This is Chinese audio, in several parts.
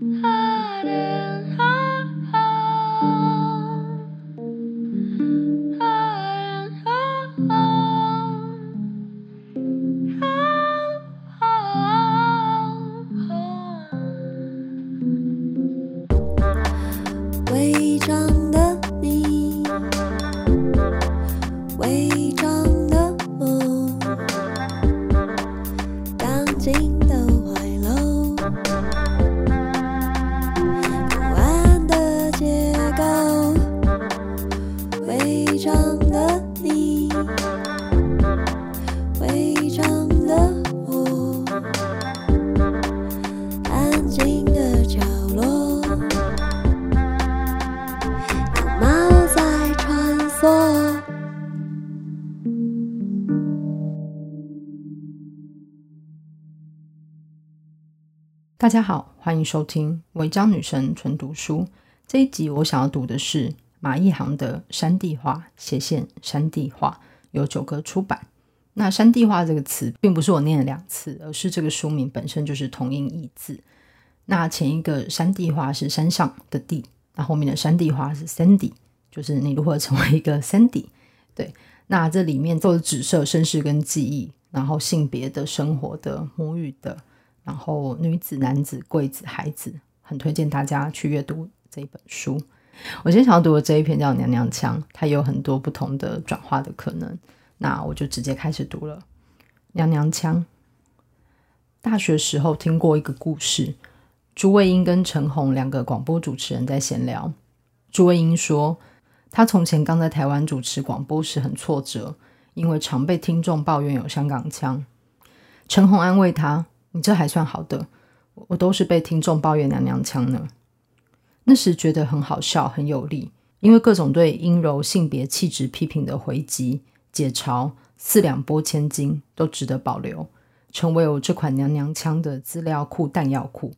Ah. 大家好，欢迎收听《违章女神纯读书》这一集。我想要读的是马一航的《山地画》斜线山地画，由九歌出版。那“山地画”这个词，并不是我念了两次，而是这个书名本身就是同音异字。那前一个“山地画”是山上的地，那后面的“山地画”是 Sandy，就是你如何成为一个 Sandy。对，那这里面都是指涉身世跟记忆，然后性别的、生活的、母语的。然后女子、男子、贵子、孩子，很推荐大家去阅读这一本书。我今天想要读的这一篇叫《娘娘腔》，它有很多不同的转化的可能。那我就直接开始读了。娘娘腔。大学时候听过一个故事，朱卫英跟陈红两个广播主持人在闲聊。朱卫英说，他从前刚在台湾主持广播时很挫折，因为常被听众抱怨有香港腔。陈红安慰他。你这还算好的，我都是被听众抱怨娘娘腔呢。那时觉得很好笑，很有力，因为各种对阴柔性别气质批评的回击、解嘲、四两拨千斤都值得保留，成为我这款娘娘腔的资料库、弹药库。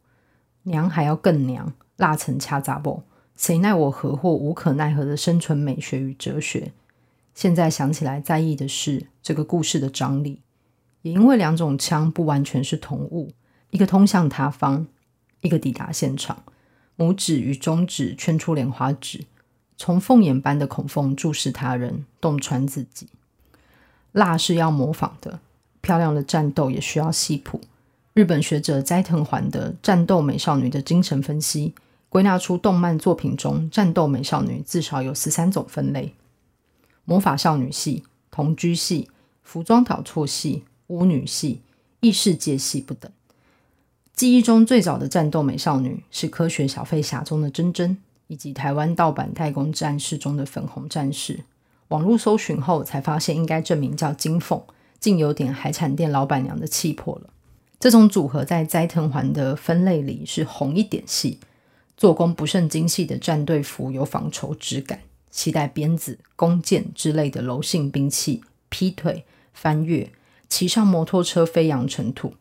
娘还要更娘，辣成掐杂不？谁奈我何或无可奈何的生存美学与哲学？现在想起来，在意的是这个故事的张力。也因为两种枪不完全是同物，一个通向他方，一个抵达现场。拇指与中指圈出莲花指，从凤眼般的孔缝注视他人，洞穿自己。辣是要模仿的，漂亮的战斗也需要细谱。日本学者斋藤环的《战斗美少女的精神分析》，归纳出动漫作品中战斗美少女至少有十三种分类：魔法少女系、同居系、服装导错系。巫女系、异世界系不等。记忆中最早的战斗美少女是科学小飞侠中的珍珍，以及台湾盗版太空战士中的粉红战士。网络搜寻后才发现，应该正名叫金凤，竟有点海产店老板娘的气魄了。这种组合在斋藤环的分类里是红一点系，做工不甚精细的战队服有纺绸质感，携带鞭子、弓箭之类的柔性兵器，劈腿、翻越。骑上摩托车飞扬尘土，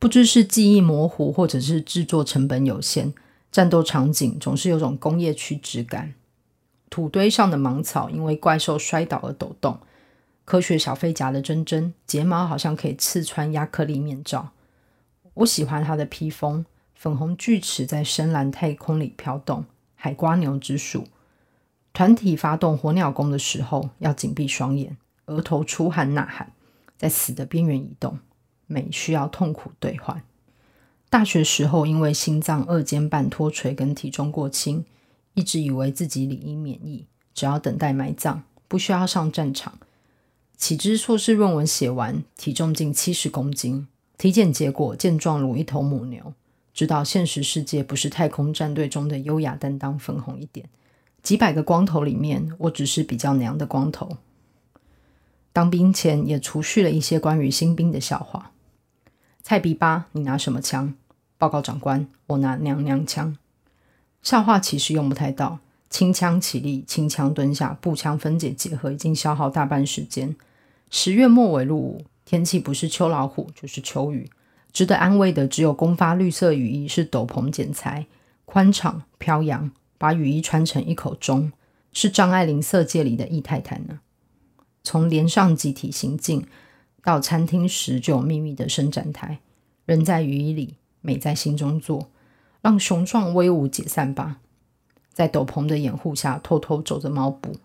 不知是记忆模糊，或者是制作成本有限，战斗场景总是有种工业区质感。土堆上的芒草因为怪兽摔倒而抖动。科学小飞侠的针针睫毛好像可以刺穿亚克力面罩。我喜欢她的披风，粉红锯齿在深蓝太空里飘动，海瓜牛之属。团体发动火鸟功的时候要紧闭双眼，额头出汗呐喊。在死的边缘移动，美需要痛苦兑换。大学时候，因为心脏二尖瓣脱垂跟体重过轻，一直以为自己理应免疫，只要等待埋葬，不需要上战场。岂知硕士论文写完，体重近七十公斤，体检结果健壮如一头母牛。知道现实世界不是太空战队中的优雅担当粉红一点，几百个光头里面，我只是比较娘的光头。当兵前也储蓄了一些关于新兵的笑话。菜逼吧，你拿什么枪？报告长官，我拿娘娘腔。笑话其实用不太到，轻枪起立，轻枪蹲下，步枪分解结合，已经消耗大半时间。十月末尾入伍，天气不是秋老虎就是秋雨，值得安慰的只有公发绿色雨衣是斗篷剪裁，宽敞飘扬，把雨衣穿成一口钟，是张爱玲色戒里的易太太呢。从连上集体行进到餐厅时，就有秘密的伸展台。人在雨衣里，美在心中做。让雄壮威武解散吧。在斗篷的掩护下，偷偷走着猫步，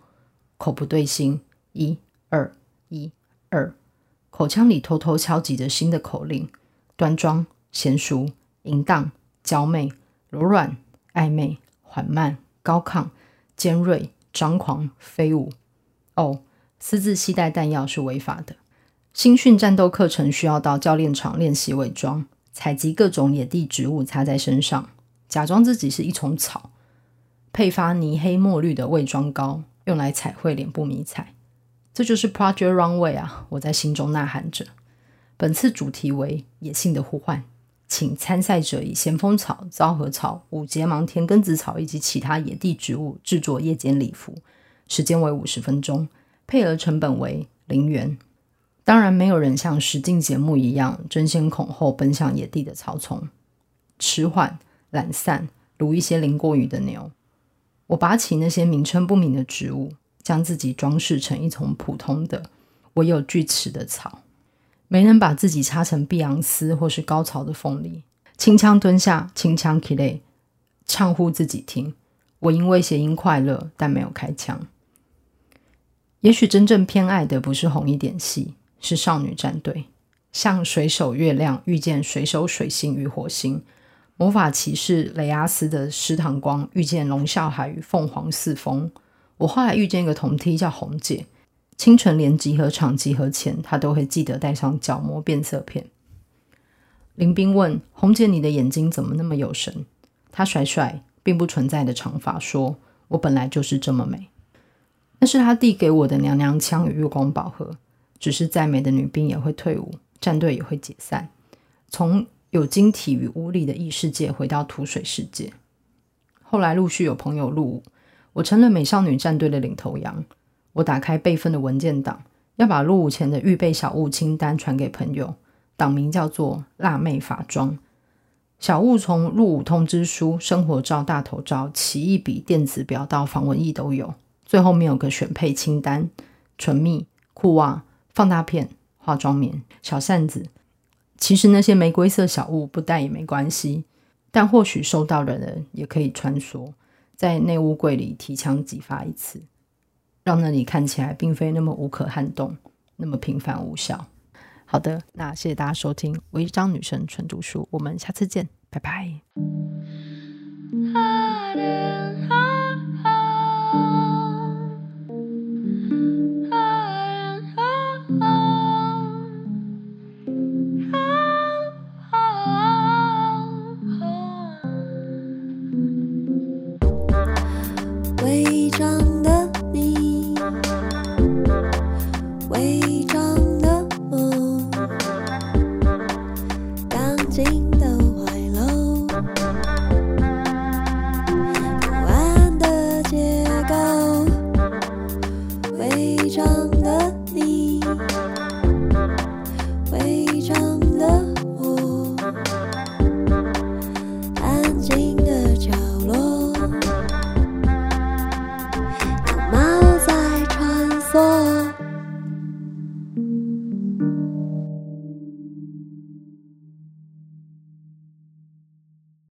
口不对心，一二一二，口腔里偷偷敲击着新的口令：端庄、娴熟、淫荡、娇媚、柔软、暧昧、缓慢、高亢、尖锐、张狂、飞舞。哦，私自携带弹药是违法的。新训战斗课程需要到教练场练习伪装，采集各种野地植物擦在身上，假装自己是一丛草。配发泥黑墨绿的伪装膏，用来彩绘脸部迷彩。这就是 Project Runway 啊！我在心中呐喊着。本次主题为野性的呼唤，请参赛者以咸丰草、昭和草、五节芒田根子草以及其他野地植物制作夜间礼服，时间为五十分钟，配额成本为零元。当然，没有人像实境节目一样争先恐后奔向野地的草丛，迟缓、懒散，如一些淋过雨的牛。我拔起那些名称不明的植物，将自己装饰成一丛普通的、唯有锯齿的草。没能把自己插成碧昂斯或是高潮的凤梨，轻枪蹲下，轻枪起来，唱呼自己听。我因为谐音快乐，但没有开枪。也许真正偏爱的不是红衣点戏，是少女战队，像水手月亮遇见水手水星与火星。魔法骑士雷阿斯的狮堂光遇见龙啸海与凤凰四风。我后来遇见一个同梯叫红姐，清晨连集合场集合前，她都会记得带上角膜变色片。林冰问红姐：“你的眼睛怎么那么有神？”她甩甩并不存在的长发，说：“我本来就是这么美。”那是他递给我的娘娘腔与月光宝盒。只是再美的女兵也会退伍，战队也会解散。从有晶体与物理的异世界回到土水世界，后来陆续有朋友入伍，我成了美少女战队的领头羊。我打开备份的文件档，要把入伍前的预备小物清单传给朋友，档名叫做“辣妹法装”。小物从入伍通知书、生活照、大头照、奇异笔、电子表到防蚊液都有。最后面有个选配清单：唇蜜、裤袜、放大片、化妆棉、小扇子。其实那些玫瑰色小物不带也没关系，但或许收到的人也可以穿梭在内务柜里提枪即发一次，让那里看起来并非那么无可撼动，那么平凡无效。好的，那谢谢大家收听《违章女生纯读书》，我们下次见，拜拜。不安